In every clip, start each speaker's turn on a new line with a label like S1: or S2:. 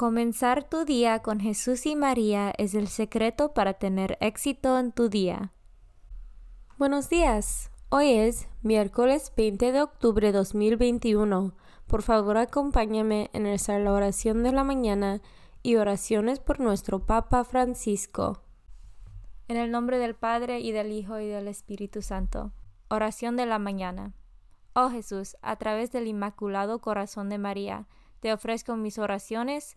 S1: Comenzar tu día con Jesús y María es el secreto para tener éxito en tu día. Buenos días. Hoy es miércoles 20 de octubre de 2021. Por favor, acompáñame en la oración de la mañana y oraciones por nuestro Papa Francisco. En el nombre del Padre y del Hijo y del Espíritu Santo. Oración de la mañana. Oh Jesús, a través del Inmaculado Corazón de María, te ofrezco mis oraciones,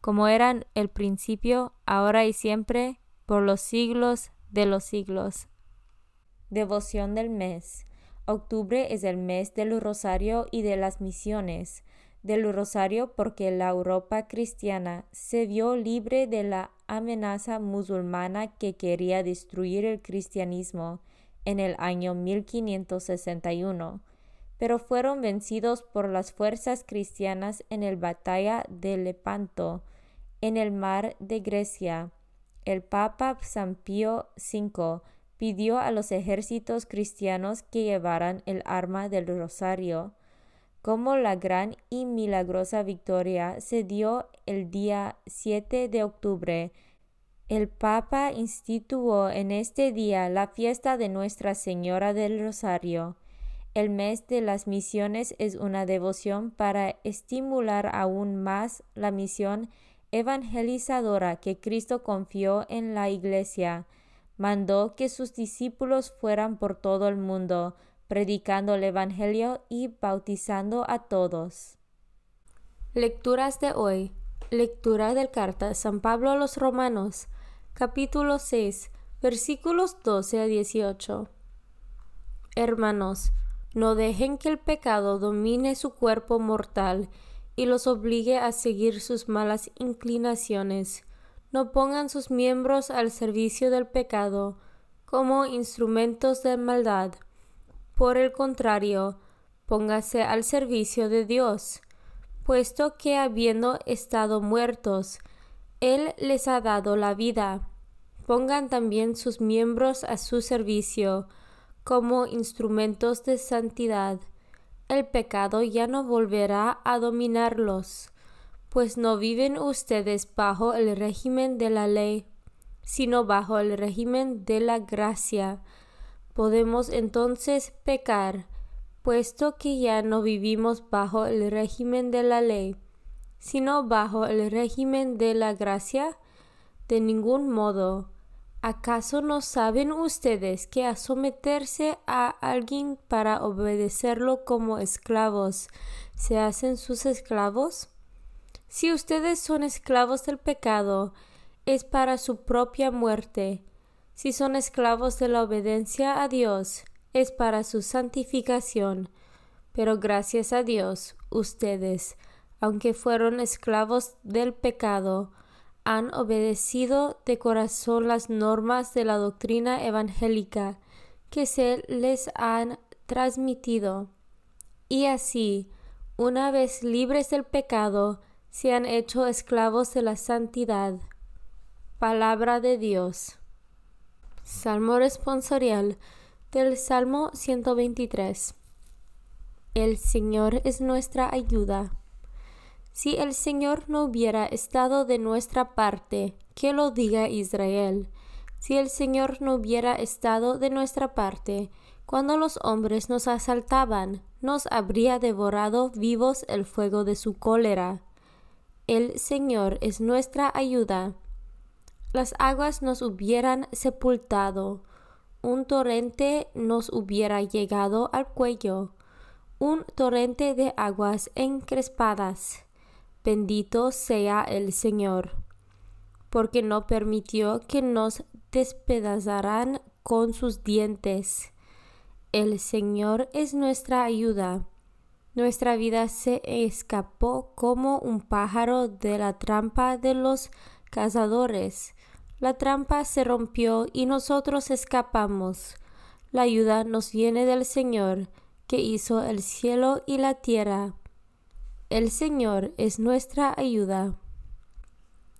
S1: como eran el principio, ahora y siempre, por los siglos de los siglos. Devoción del mes. Octubre es el mes del rosario y de las misiones. Del rosario porque la Europa cristiana se vio libre de la amenaza musulmana que quería destruir el cristianismo en el año 1561 pero fueron vencidos por las fuerzas cristianas en la batalla de Lepanto, en el mar de Grecia. El Papa San Pío V pidió a los ejércitos cristianos que llevaran el arma del rosario. Como la gran y milagrosa victoria se dio el día 7 de octubre, el Papa instituyó en este día la fiesta de Nuestra Señora del Rosario. El mes de las misiones es una devoción para estimular aún más la misión evangelizadora que Cristo confió en la Iglesia. Mandó que sus discípulos fueran por todo el mundo, predicando el Evangelio y bautizando a todos. Lecturas de hoy. Lectura del carta San Pablo a los Romanos, capítulo 6, versículos 12 a 18. Hermanos, no dejen que el pecado domine su cuerpo mortal y los obligue a seguir sus malas inclinaciones. No pongan sus miembros al servicio del pecado como instrumentos de maldad. Por el contrario, póngase al servicio de Dios, puesto que habiendo estado muertos, Él les ha dado la vida. Pongan también sus miembros a su servicio, como instrumentos de santidad. El pecado ya no volverá a dominarlos, pues no viven ustedes bajo el régimen de la ley, sino bajo el régimen de la gracia. Podemos entonces pecar, puesto que ya no vivimos bajo el régimen de la ley, sino bajo el régimen de la gracia. De ningún modo, ¿Acaso no saben ustedes que a someterse a alguien para obedecerlo como esclavos se hacen sus esclavos? Si ustedes son esclavos del pecado, es para su propia muerte.
S2: Si son esclavos de la obediencia a Dios, es para su santificación. Pero gracias a Dios, ustedes, aunque fueron esclavos del pecado, han obedecido de corazón las normas de la doctrina evangélica que se les han transmitido. Y así, una vez libres del pecado, se han hecho esclavos de la santidad. Palabra de Dios. Salmo responsorial del Salmo 123. El Señor es nuestra ayuda. Si el Señor no hubiera estado de nuestra parte, que lo diga Israel. Si el Señor no hubiera estado de nuestra parte, cuando los hombres nos asaltaban, nos habría devorado vivos el fuego de su cólera. El Señor es nuestra ayuda. Las aguas nos hubieran sepultado, un torrente nos hubiera llegado al cuello, un torrente de aguas encrespadas. Bendito sea el Señor, porque no permitió que nos despedazaran con sus dientes. El Señor es nuestra ayuda. Nuestra vida se escapó como un pájaro de la trampa de los cazadores. La trampa se rompió y nosotros escapamos. La ayuda nos viene del Señor, que hizo el cielo y la tierra. El Señor es nuestra ayuda.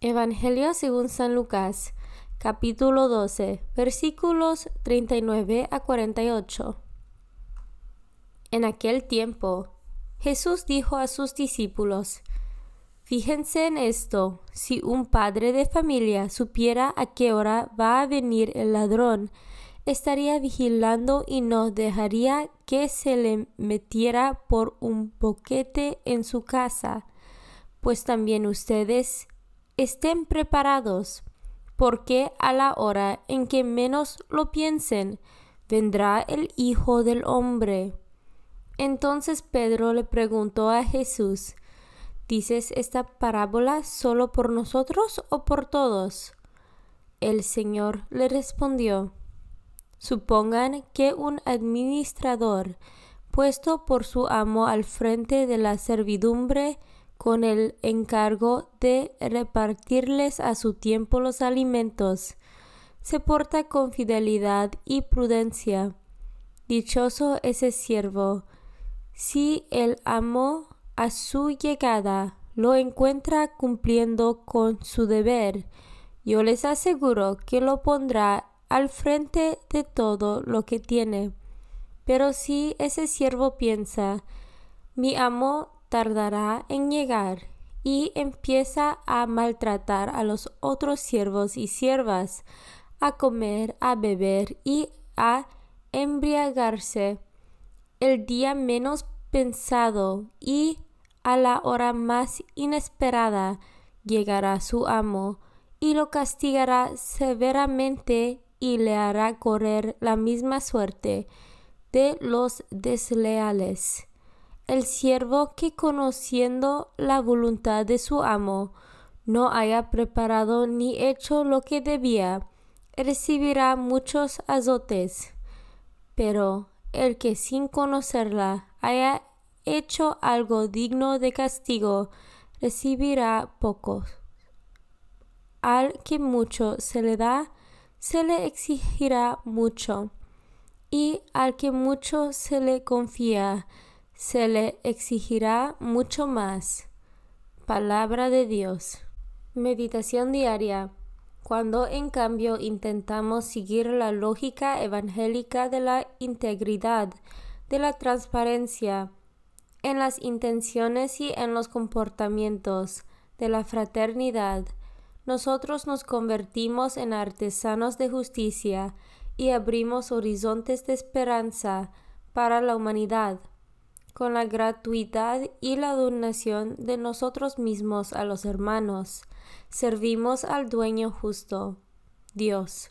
S2: Evangelio según San Lucas, capítulo 12, versículos 39 a 48. En aquel tiempo, Jesús dijo a sus discípulos, Fíjense en esto, si un padre de familia supiera a qué hora va a venir el ladrón, estaría vigilando y no dejaría que se le metiera por un boquete en su casa. Pues también ustedes estén preparados, porque a la hora en que menos lo piensen, vendrá el Hijo del Hombre. Entonces Pedro le preguntó a Jesús, ¿Dices esta parábola solo por nosotros o por todos? El Señor le respondió, Supongan que un administrador, puesto por su amo al frente de la servidumbre, con el encargo de repartirles a su tiempo los alimentos, se porta con fidelidad y prudencia. Dichoso ese siervo, si el amo a su llegada lo encuentra cumpliendo con su deber, yo les aseguro que lo pondrá al frente de todo lo que tiene. Pero si ese siervo piensa, mi amo tardará en llegar, y empieza a maltratar a los otros siervos y siervas, a comer, a beber y a embriagarse, el día menos pensado y a la hora más inesperada llegará su amo y lo castigará severamente y le hará correr la misma suerte de los desleales. El siervo que conociendo la voluntad de su amo no haya preparado ni hecho lo que debía, recibirá muchos azotes. Pero el que sin conocerla haya hecho algo digno de castigo, recibirá pocos. Al que mucho se le da, se le exigirá mucho, y al que mucho se le confía, se le exigirá mucho más. Palabra de Dios. Meditación diaria. Cuando en cambio intentamos seguir la lógica evangélica de la integridad, de la transparencia, en las intenciones y en los comportamientos de la fraternidad, nosotros nos convertimos en artesanos de justicia y abrimos horizontes de esperanza para la humanidad. Con la gratuidad y la donación de nosotros mismos a los hermanos, servimos al dueño justo, Dios.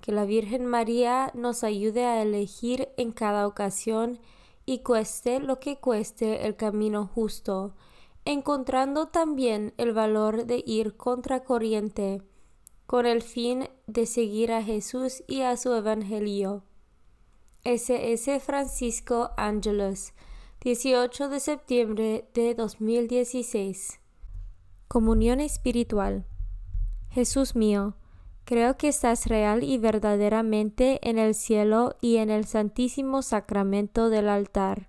S2: Que la Virgen María nos ayude a elegir en cada ocasión y cueste lo que cueste el camino justo, encontrando también el valor de ir contracorriente
S1: con el fin de seguir a Jesús y a su Evangelio. S.S. Francisco Ángelos, 18 de septiembre de 2016. Comunión espiritual. Jesús mío, creo que estás real y verdaderamente en el cielo y en el santísimo sacramento del altar.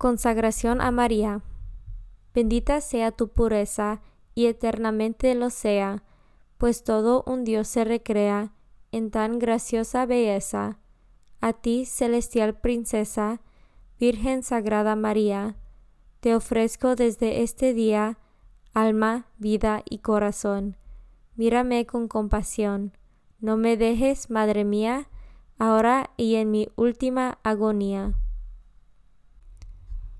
S1: Consagración a María. Bendita sea tu pureza y eternamente lo sea, pues todo un Dios se recrea en tan graciosa belleza. A ti, celestial princesa, Virgen Sagrada María, te ofrezco desde este día alma, vida y corazón. Mírame con compasión. No me dejes, Madre mía, ahora y en mi última agonía.